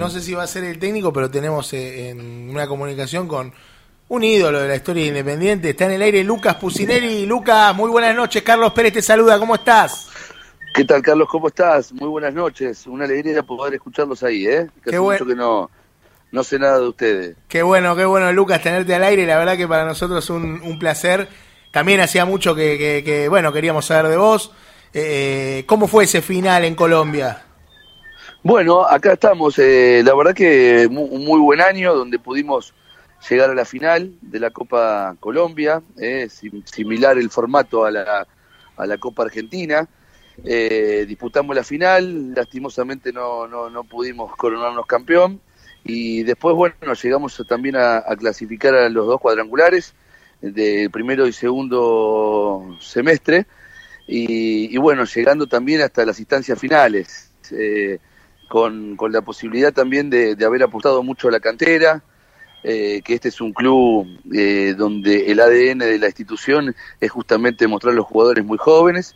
no sé si va a ser el técnico, pero tenemos eh, en una comunicación con un ídolo de la historia Independiente. Está en el aire Lucas Pusineri. Lucas, muy buenas noches. Carlos Pérez te saluda. ¿Cómo estás? ¿Qué tal, Carlos? ¿Cómo estás? Muy buenas noches. Una alegría poder escucharlos ahí, ¿eh? Que hace mucho que no, no sé nada de ustedes. Qué bueno, qué bueno, Lucas, tenerte al aire. La verdad que para nosotros es un, un placer. También hacía mucho que, que, bueno, queríamos saber de vos. Eh, ¿Cómo fue ese final en Colombia? Bueno, acá estamos. Eh, la verdad que un muy buen año donde pudimos llegar a la final de la Copa Colombia, eh, similar el formato a la, a la Copa Argentina. Eh, disputamos la final, lastimosamente no, no, no, pudimos coronarnos campeón y después, bueno, llegamos también a, clasificar a los dos cuadrangulares del primero y segundo semestre y, bueno, llegando también hasta las instancias finales, eh, con, con, la posibilidad también de, de haber apostado mucho a la cantera, eh, que este es un club eh, donde el ADN de la institución es justamente mostrar a los jugadores muy jóvenes.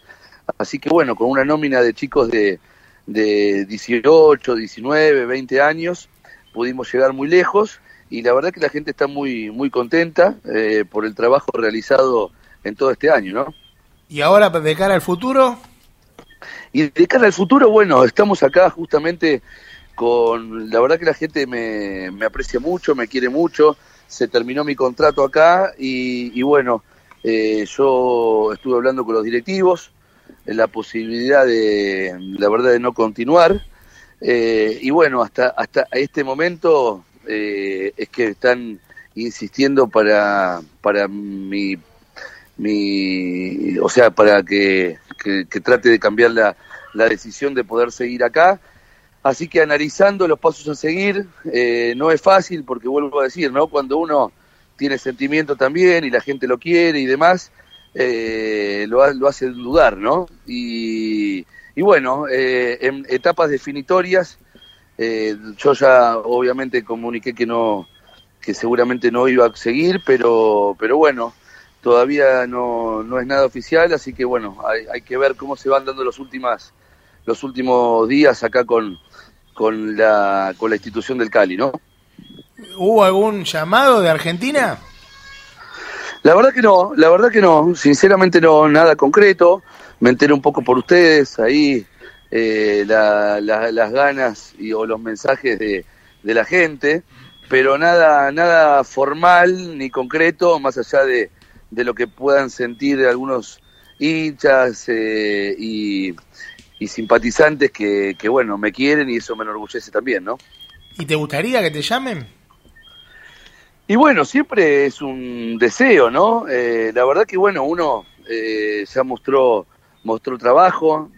Así que bueno, con una nómina de chicos de, de 18, 19, 20 años, pudimos llegar muy lejos y la verdad que la gente está muy, muy contenta eh, por el trabajo realizado en todo este año, ¿no? ¿Y ahora de cara al futuro? Y de cara al futuro, bueno, estamos acá justamente con la verdad que la gente me, me aprecia mucho, me quiere mucho, se terminó mi contrato acá y, bueno, eh, yo estuve hablando con los directivos, en la posibilidad de, la verdad, de no continuar. Eh, y bueno, hasta, hasta este momento eh, es que están insistiendo para, para mi, mi, o sea, para que, que, trate de cambiar la, la decisión de poder seguir acá Así que analizando los pasos a seguir, eh, no es fácil porque vuelvo a decir, ¿no? Cuando uno tiene sentimiento también y la gente lo quiere y demás, eh, lo, lo, hace dudar, ¿no? Y, bueno, eh, en etapas definitorias, yo ya obviamente comuniqué que no, que seguramente no iba a seguir, pero, pero bueno, todavía no, no es nada oficial, así que bueno, hay, hay que ver cómo se van dando los últimas los últimos días acá con, con la, con la institución del Cali, ¿no? ¿Hubo algún llamado de Argentina? La verdad que no, la verdad que no, sinceramente no, nada concreto. Me enteré un poco por ustedes, ahí eh, las ganas y, o los mensajes de, de, la gente, pero nada, nada formal ni concreto, más allá de, de lo que puedan sentir algunos hinchas eh, y, y simpatizantes que, que, bueno, me quieren y eso me enorgullece también, ¿no? ¿Y te gustaría que te llamen? Y bueno, siempre es un deseo, ¿no? Eh, la verdad que, bueno, uno eh, ya mostró, mostró trabajo,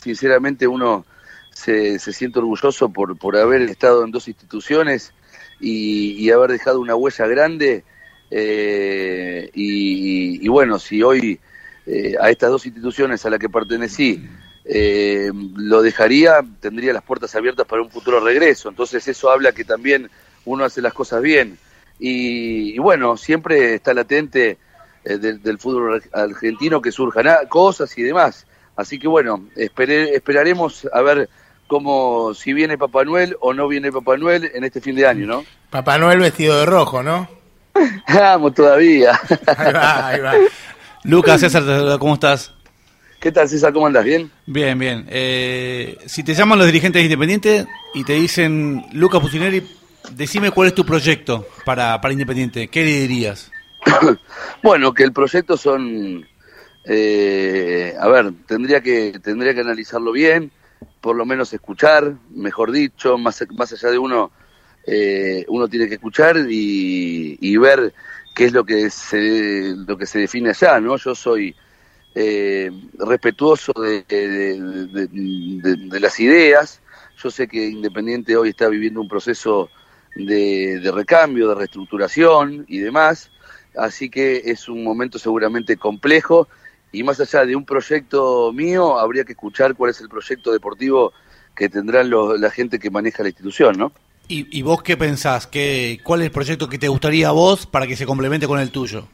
sinceramente uno se, se, siente orgulloso por, por haber estado en dos instituciones y, y haber dejado una huella grande. Eh, y, y, bueno, si hoy eh, a estas dos instituciones a las que pertenecí eh, lo dejaría, tendría las puertas abiertas para un futuro regreso. Entonces eso habla que también uno hace las cosas bien. Y, bueno, siempre está latente eh, del, fútbol argentino que surjan cosas y demás. Así que bueno, esperaremos a ver cómo, si viene Papá Noel o no viene Papá Noel en este fin de año, ¿no? Papá Noel vestido de rojo, ¿no? Vamos todavía. ahí va, ahí va. Lucas, César, ¿cómo estás? ¿Qué tal, César? ¿Cómo andas? ¿Bien? Bien, bien. Eh, si te llaman los dirigentes Independiente y te dicen, Lucas Pucineri, decime cuál es tu proyecto para, para Independiente, ¿qué le dirías? bueno, que el proyecto son... Eh, a ver, tendría que, tendría que analizarlo bien, por lo menos escuchar, mejor dicho, más, más allá de uno, eh, uno tiene que escuchar y, ver qué es lo que se, lo que se define allá, ¿no? Yo soy eh, respetuoso de, de, las ideas. Yo sé que Independiente hoy está viviendo un proceso de, recambio, de reestructuración y demás, así que es un momento seguramente complejo y más allá de un proyecto mío, habría que escuchar cuál es el proyecto deportivo que tendrán la gente que maneja la institución, ¿no? ¿Y, y vos qué pensás? ¿Qué, ¿Cuál es el proyecto que te gustaría a vos para que se complemente con el tuyo?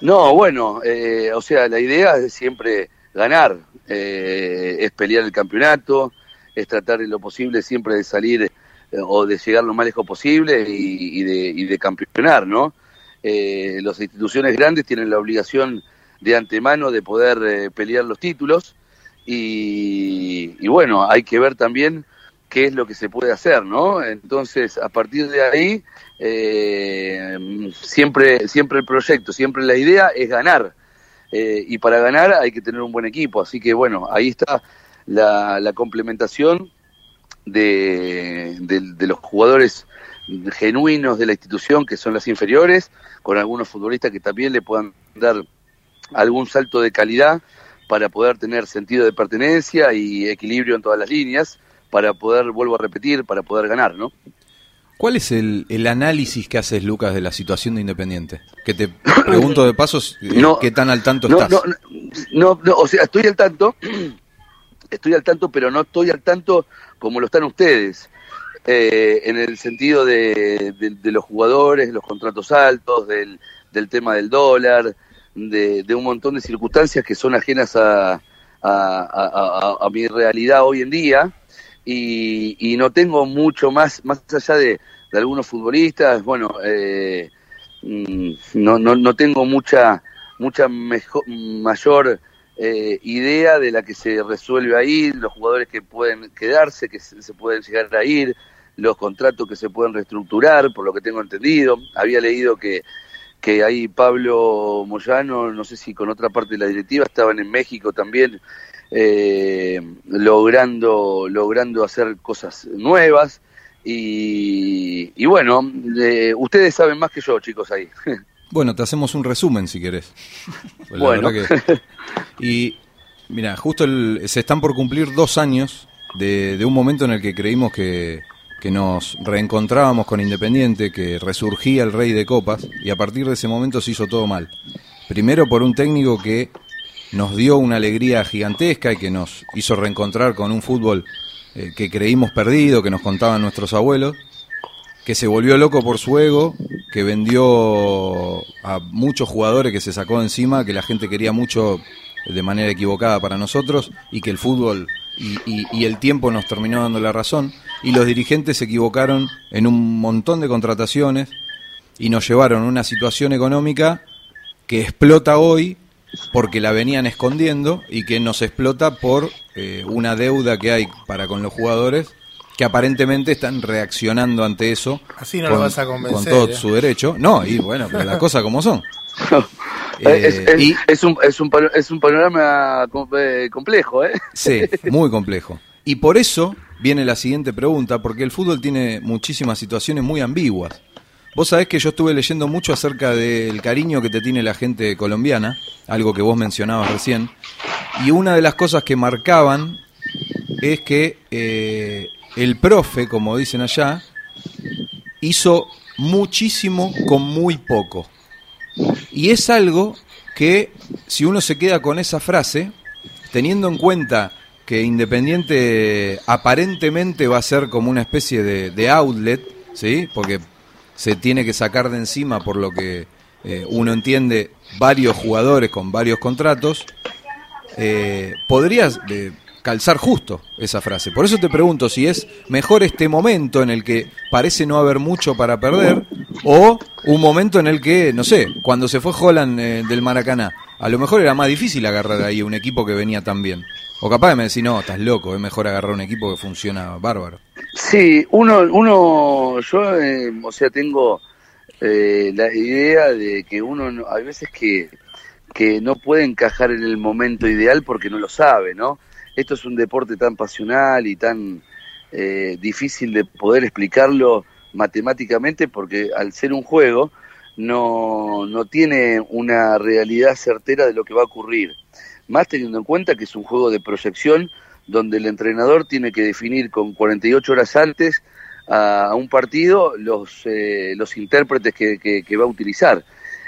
No, bueno, eh, o sea, la idea es siempre ganar, eh, es pelear el campeonato, es tratar de lo posible siempre de salir o de llegar lo más lejos posible y, de, y de, campeonar, ¿no? Eh, las instituciones grandes tienen la obligación de antemano de poder eh, pelear los títulos y, bueno, hay que ver también qué es lo que se puede hacer, ¿no? Entonces, a partir de ahí, eh, siempre, siempre el proyecto, siempre la idea es ganar. y para ganar hay que tener un buen equipo. Así que bueno, ahí está la, complementación de, los jugadores genuinos de la institución, que son las inferiores, con algunos futbolistas que también le puedan dar algún salto de calidad para poder tener sentido de pertenencia y equilibrio en todas las líneas, para poder, vuelvo a repetir, para poder ganar, ¿no? ¿Cuál es el, el análisis que haces, Lucas, de la situación de Independiente? Que te pregunto de pasos, eh, ¿qué tan al tanto estás? No, no, o sea, estoy al tanto, estoy al tanto, pero no estoy al tanto como lo están ustedes, eh, en el sentido de, los jugadores, los contratos altos, del, tema del dólar, de, un montón de circunstancias que son ajenas a, a, mi realidad hoy en día. Y, no tengo mucho más, más allá de, algunos futbolistas, bueno, eh, mm, no, no, no tengo mucha, mucha mejor, mayor eh, idea de la que se resuelve ahí, los jugadores que pueden quedarse, que se, pueden llegar a ir, los contratos que se pueden reestructurar, por lo que tengo entendido. Había leído que, que ahí Pablo Moyano, no sé si con otra parte de la directiva, estaban en México también eh, logrando, logrando hacer cosas nuevas. Y, y bueno, eh, ustedes saben más que yo, chicos, ahí. Bueno, te hacemos un resumen si querés. bueno. Y mira, justo se están por cumplir dos años de, un momento en el que creímos que, que nos reencontrábamos con Independiente, que resurgía el rey de copas, y a partir de ese momento se hizo todo mal. Primero por un técnico que nos dio una alegría gigantesca y que nos hizo reencontrar con un fútbol eh, que creímos perdido, que nos contaban nuestros abuelos, que se volvió loco por su ego, que vendió a muchos jugadores que se sacó encima, que la gente quería mucho de manera equivocada para nosotros y que el fútbol y, el tiempo nos terminó dando la razón. Y los dirigentes se equivocaron en un montón de contrataciones y nos llevaron a una situación económica que explota hoy porque la venían escondiendo y que nos explota por eh, una deuda que hay para con los jugadores que aparentemente están reaccionando ante eso. Así no con, lo vas a convencer. Con todo ¿eh? su derecho. No, y bueno, pero las cosas como son. Eh, es, es, un, es, un, es un panorama eh, complejo, ¿eh? Sí, muy complejo. Y por eso viene la siguiente pregunta, porque el fútbol tiene muchísimas situaciones muy ambiguas. Vos sabés que yo estuve leyendo mucho acerca del cariño que te tiene la gente colombiana, algo que vos mencionabas recién, y una de las cosas que marcaban es que el profe, como dicen allá, hizo muchísimo con muy poco. Y es algo que, si uno se queda con esa frase, teniendo en cuenta que Independiente aparentemente va a ser como una especie de, outlet, ¿sí? Porque se tiene que sacar de encima, por lo que eh, uno entiende, varios jugadores con varios contratos, eh, podrías calzar justo esa frase. Por eso te pregunto si es mejor este momento en el que parece no haber mucho para perder o un momento en el que, no sé, cuando se fue Holland eh, del Maracaná, a lo mejor era más difícil agarrar ahí un equipo que venía tan bien. O capaz de me decir, no, estás loco, es mejor agarrar un equipo que funciona bárbaro. Sí, uno, uno yo, eh, o sea, tengo eh, la idea de que uno, hay veces que, que no puede encajar en el momento ideal porque no lo sabe, ¿no? esto es un deporte tan pasional y tan eh, difícil de poder explicarlo matemáticamente porque al ser un juego no, no tiene una realidad certera de lo que va a ocurrir. Más teniendo en cuenta que es un juego de proyección donde el entrenador tiene que definir con 48 horas antes a, un partido los, eh, los intérpretes que, que, va a utilizar.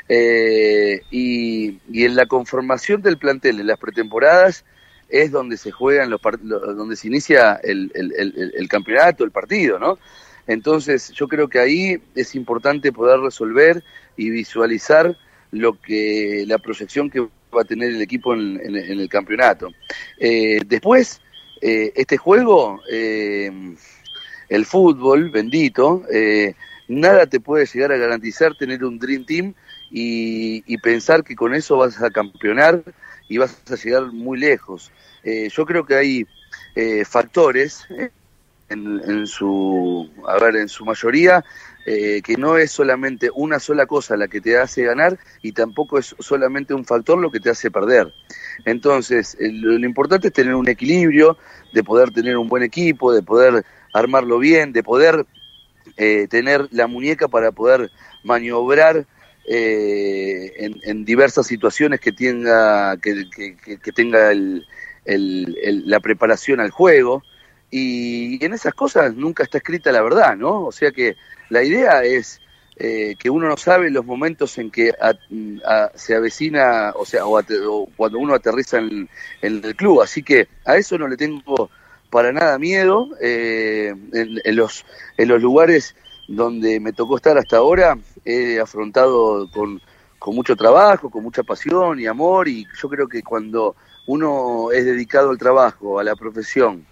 Eh, y, y en la conformación del plantel en las pretemporadas es donde se juegan los donde se inicia el, el, campeonato, el partido, ¿no? Entonces yo creo que ahí es importante poder resolver y visualizar lo que la proyección que va a tener el equipo en, el campeonato. Eh, después, eh, este juego eh, el fútbol, bendito, eh, nada te puede llegar a garantizar tener un Dream Team y, pensar que con eso vas a campeonar y vas a llegar muy lejos. Eh, yo creo que hay factores en, en, su, a ver, en su mayoría eh, que no es solamente una sola cosa la que te hace ganar y tampoco es solamente un factor lo que te hace perder. Entonces, lo, lo importante es tener un equilibrio, de poder tener un buen equipo, de poder armarlo bien, de poder eh, tener la muñeca para poder maniobrar eh, en, en, diversas situaciones que tenga, que, que, tenga el, la preparación al juego. Y en esas cosas nunca está escrita la verdad, ¿no? O sea que la idea es eh, que uno no sabe los momentos en que a, se avecina, o sea, o, a, o, cuando uno aterriza en, en, el club. Así que a eso no le tengo para nada miedo. Eh, en, en, los, en los lugares donde me tocó estar hasta ahora, he afrontado con, con mucho trabajo, con mucha pasión y amor, y yo creo que cuando uno es dedicado al trabajo, a la profesión,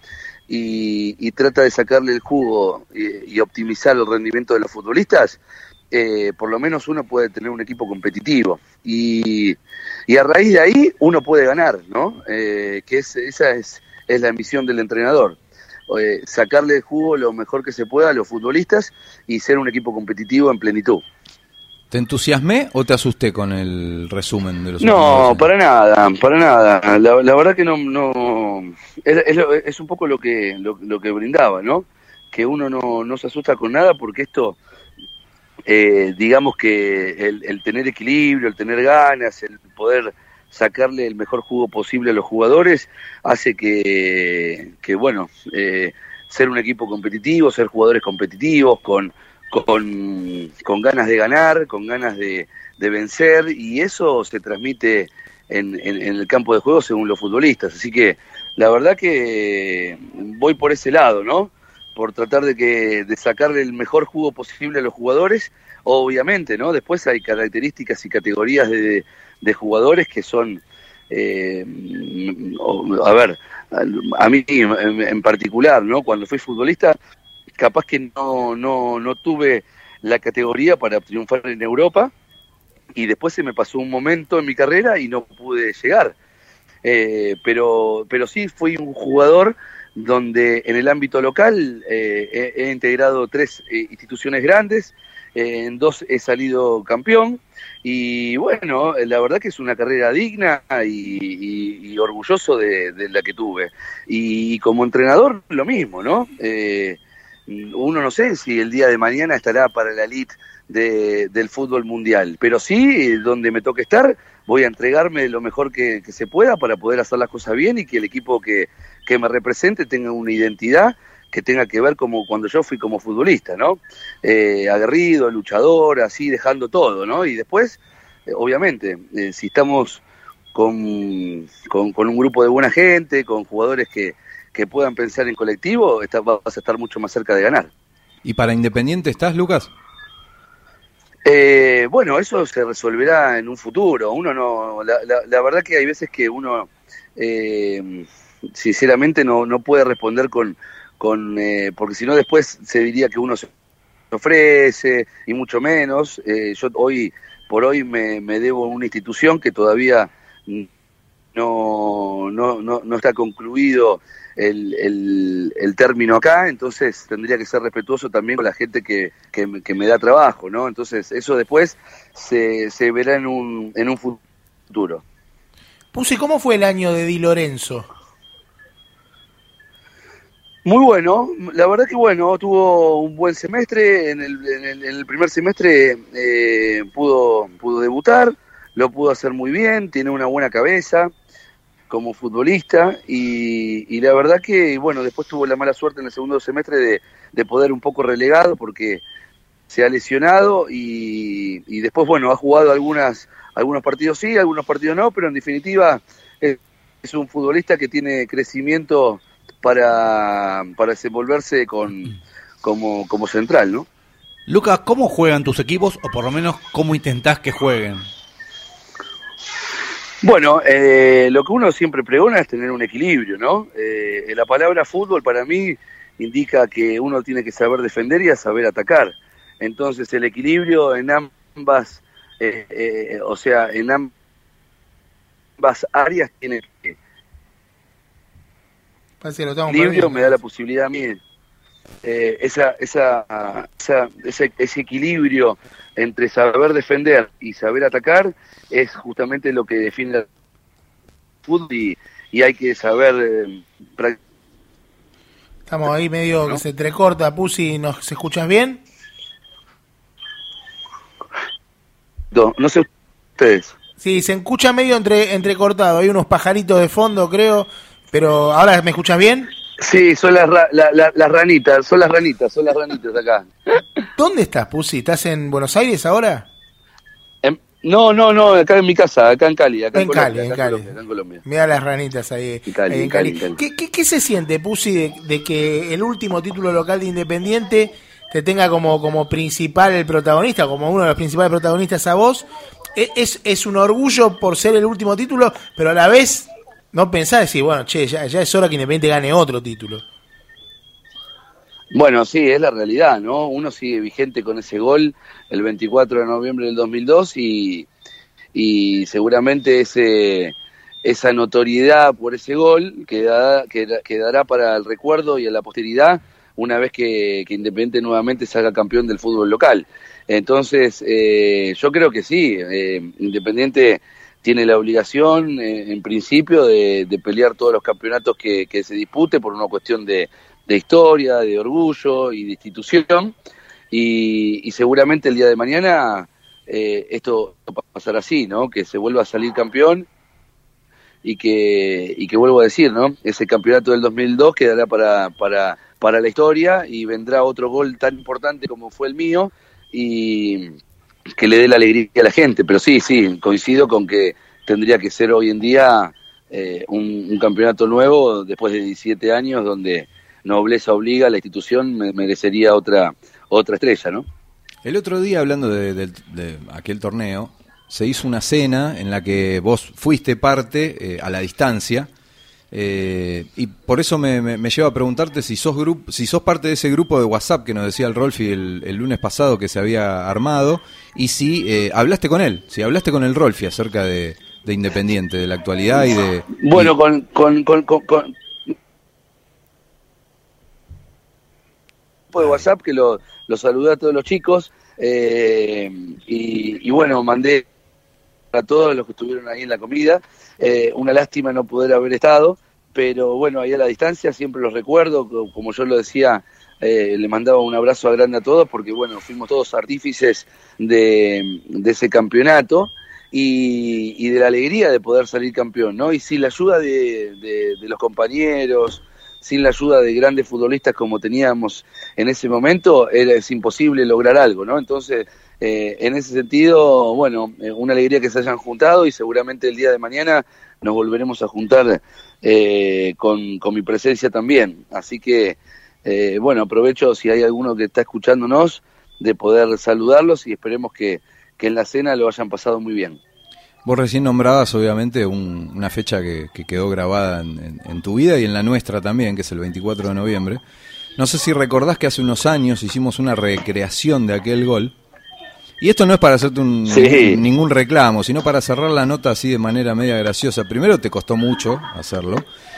y, y, trata de sacarle el jugo y, optimizar el rendimiento de los futbolistas, eh, por lo menos uno puede tener un equipo competitivo. Y, y a raíz de ahí uno puede ganar, ¿no? Eh, que es, esa es, es la misión del entrenador. Eh, sacarle el jugo lo mejor que se pueda a los futbolistas y ser un equipo competitivo en plenitud. ¿Te entusiasmé o te asusté con el resumen de los No, para nada, para nada. La, la verdad que no, no es, es, es, un poco lo que lo, lo, que brindaba, ¿no? Que uno no, no se asusta con nada porque esto, eh, digamos que el, el, tener equilibrio, el tener ganas, el poder sacarle el mejor jugo posible a los jugadores, hace que, que bueno, eh, ser un equipo competitivo, ser jugadores competitivos, con con, con ganas de ganar, con ganas de, de vencer, y eso se transmite en, en, en, el campo de juego según los futbolistas. Así que la verdad que voy por ese lado, ¿no? Por tratar de, que, de sacarle el mejor jugo posible a los jugadores, obviamente, ¿no? Después hay características y categorías de, de jugadores que son, eh, a ver, a mí en, particular, ¿no? Cuando fui futbolista, capaz que no, no, no tuve la categoría para triunfar en Europa y después se me pasó un momento en mi carrera y no pude llegar. Eh, pero, pero sí fui un jugador donde en el ámbito local eh, he, integrado tres eh, instituciones grandes, eh, en dos he salido campeón y bueno, la verdad que es una carrera digna y, orgulloso de, de, la que tuve. Y, y, como entrenador lo mismo, ¿no? Uno no sé si el día de mañana estará para la elite de, del fútbol mundial, pero sí, donde me toque estar, voy a entregarme lo mejor que, que, se pueda para poder hacer las cosas bien y que el equipo que, que me represente tenga una identidad que tenga que ver como cuando yo fui como futbolista, ¿no? Eh, aguerrido, luchador, así dejando todo, ¿no? Y después, eh, obviamente, eh, si estamos con, con, con un grupo de buena gente, con jugadores que, que puedan pensar en colectivo, está, vas a estar mucho más cerca de ganar. ¿Y para Independiente estás, Lucas? Eh, bueno, eso se resolverá en un futuro. Uno no, la, la, la verdad que hay veces que uno, eh, sinceramente, no, no puede responder con, con eh, porque si no después se diría que uno se ofrece y mucho menos. Eh, yo hoy por hoy me, me debo a una institución que todavía no, no, no, no está concluido el, el, el, término acá, entonces tendría que ser respetuoso también con la gente que, que, que me da trabajo, ¿no? Entonces eso después se, se verá en un, en un futuro. Puse, ¿cómo fue el año de Di Lorenzo? Muy bueno, la verdad que bueno, tuvo un buen semestre, en el, en el, en el primer semestre eh, pudo, pudo debutar, lo pudo hacer muy bien, tiene una buena cabeza, como futbolista y, y, la verdad que, bueno, después tuvo la mala suerte en el segundo semestre de, de poder un poco relegado porque se ha lesionado y, y, después, bueno, ha jugado algunas, algunos partidos sí, algunos partidos no, pero en definitiva es, un futbolista que tiene crecimiento para, para desenvolverse con, como, como central, ¿no? Lucas, ¿cómo juegan tus equipos o por lo menos cómo intentás que jueguen? Bueno, eh, lo que uno siempre pregona es tener un equilibrio, ¿no? Eh, la palabra fútbol para mí indica que uno tiene que saber defender y a saber atacar. Entonces el equilibrio en ambas, eh, eh, o sea, en ambas áreas tiene que... equilibrio me da la posibilidad a mí eh, esa, esa, ese, ese, equilibrio entre saber defender y saber atacar es justamente lo que define el fútbol y, hay que saber eh, Estamos ahí medio que se entrecorta, Pusi, ¿nos escuchas bien? No, no sé ustedes. Sí, se escucha medio entre entrecortado, hay unos pajaritos de fondo, creo, pero ahora me escuchas bien? Sí, son las, las ranitas, son las ranitas, son las ranitas acá. ¿Dónde estás, Pusi? ¿Estás en Buenos Aires ahora? no, no, no, acá en mi casa, acá en Cali. Acá en, Cali, en Cali. Mira las ranitas ahí, en Cali. ¿Qué, qué, se siente, Pusi, de, que el último título local de Independiente te tenga como, como principal el protagonista, como uno de los principales protagonistas a vos? ¿E, es, es un orgullo por ser el último título, pero a la vez no pensás decir, bueno, che, ya, es hora que Independiente gane otro título. Bueno, sí, es la realidad, ¿no? Uno sigue vigente con ese gol el 24 de noviembre del 2002 y, y seguramente ese, esa notoriedad por ese gol quedará, quedará para el recuerdo y a la posteridad una vez que, Independiente nuevamente salga campeón del fútbol local. Entonces, eh, yo creo que sí, eh, Independiente tiene la obligación, eh, en principio, de, pelear todos los campeonatos que, se dispute por una cuestión de, historia, de orgullo y de institución. Y, seguramente el día de mañana eh, esto va a pasar así, ¿no? Que se vuelva a salir campeón y que, y que vuelvo a decir, ¿no? Ese campeonato del 2002 quedará para, para, para la historia y vendrá otro gol tan importante como fue el mío y que le dé la alegría a la gente. Pero sí, sí, coincido con que tendría que ser hoy en día eh, un, campeonato nuevo después de 17 años donde nobleza obliga, la institución merecería otra, otra estrella, ¿no? El otro día, hablando de, aquel torneo, se hizo una cena en la que vos fuiste parte eh, a la distancia eh, y por eso me, me, lleva a preguntarte si sos, grupo, si sos parte de ese grupo de WhatsApp que nos decía el Rolfi el, el lunes pasado que se había armado y si eh, hablaste con él, si hablaste con el Rolfi acerca de, Independiente, de la actualidad y de... Bueno, con, con, con, con, de WhatsApp que lo, lo saludé a todos los chicos eh, y, y bueno, mandé a todos los que estuvieron ahí en la comida. Eh, una lástima no poder haber estado, pero bueno, ahí a la distancia siempre los recuerdo, como yo lo decía, eh, le mandaba un abrazo grande a todos porque bueno, fuimos todos artífices de, ese campeonato y, de la alegría de poder salir campeón, ¿no? Y sin la ayuda de, de los compañeros, sin la ayuda de grandes futbolistas como teníamos en ese momento, era, es imposible lograr algo, ¿no? Entonces, eh, en ese sentido, bueno, eh, una alegría que se hayan juntado y seguramente el día de mañana nos volveremos a juntar eh, con, con, mi presencia también. Así que, bueno, aprovecho si hay alguno que está escuchándonos de poder saludarlos y esperemos que, que en la cena lo hayan pasado muy bien. Vos recién nombrabas, obviamente, una fecha que, quedó grabada en, tu vida y en la nuestra también, que es el 24 de noviembre. No sé si recordás que hace unos años hicimos una recreación de aquel gol y esto no es para hacerte un, ningún reclamo, sino para cerrar la nota así de manera media graciosa. Primero te costó mucho hacerlo.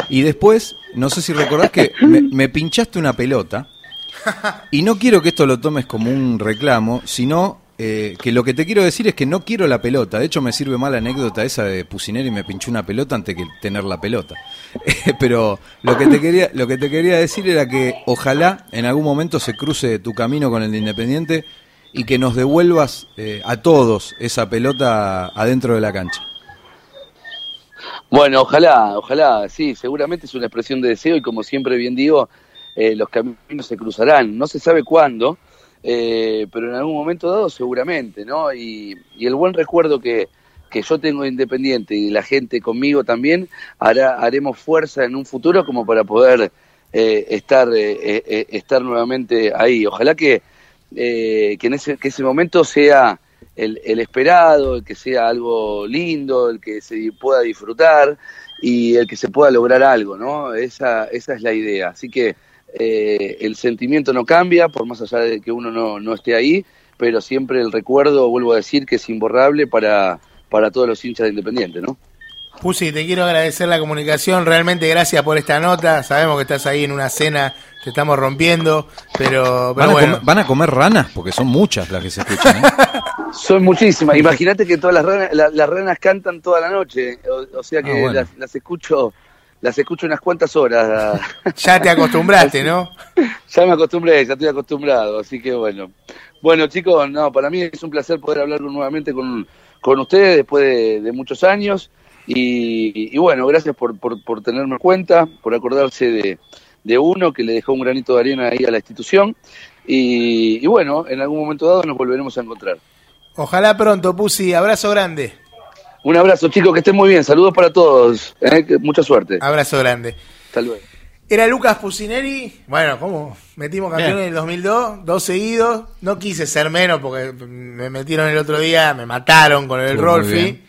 Y después, no sé si recordás que me, pinchaste una pelota. Y no quiero que esto lo tomes como un reclamo, sino eh, que lo que te quiero decir es que no quiero la pelota. De hecho, me sirve más la anécdota esa de Pusineri me pinchó una pelota antes que tener la pelota. Pero lo que, te quería, lo que te quería decir era que ojalá en algún momento se cruce tu camino con el de Independiente y que nos devuelvas eh, a todos esa pelota adentro de la cancha. Bueno, ojalá, ojalá, sí, seguramente es una expresión de deseo y como siempre bien digo, eh, los caminos se cruzarán. No se sabe cuándo, eh, pero en algún momento dado seguramente, ¿no? Y, el buen recuerdo que, que yo tengo de Independiente y la gente conmigo también, hará, haremos fuerza en un futuro como para poder estar, estar nuevamente ahí. Ojalá que eh, que, en ese, que ese momento sea el, esperado, el que sea algo lindo, el que se pueda disfrutar y el que se pueda lograr algo, ¿no? Esa, esa es la idea. Así que eh, el sentimiento no cambia, por más allá de que uno no, no esté ahí, pero siempre el recuerdo, vuelvo a decir, que es imborrable para, para todos los hinchas de Independiente, ¿no? Pusi, te quiero agradecer la comunicación, realmente gracias por esta nota, sabemos que estás ahí en una cena, te estamos rompiendo, pero, ¿Van, bueno. a ¿Van a comer ranas? Porque son muchas las que se escuchan. ¿eh? son muchísimas, imagínate que todas las ranas, las ranas cantan toda la noche, o, sea que ah, las, escucho las escucho unas cuantas horas. ya te acostumbraste, ¿no? ya me acostumbré, ya estoy acostumbrado, así que bueno. Bueno, chicos, no, para mí es un placer poder hablar nuevamente con, con ustedes después de, muchos años. Y, bueno, gracias por, por, tenerme en cuenta, por acordarse de, de, uno que le dejó un granito de arena ahí a la institución. Y, bueno, en algún momento dado nos volveremos a encontrar. Ojalá pronto, Pusi. Abrazo grande. Un abrazo, chicos, que estén muy bien. Saludos para todos. ¿eh? Mucha suerte. Abrazo grande. Hasta luego. Era Lucas Pusineri, bueno, ¿cómo? Metimos campeón en el 2002, dos seguidos. No quise ser menos porque me metieron el otro día, me mataron con el Rolfi.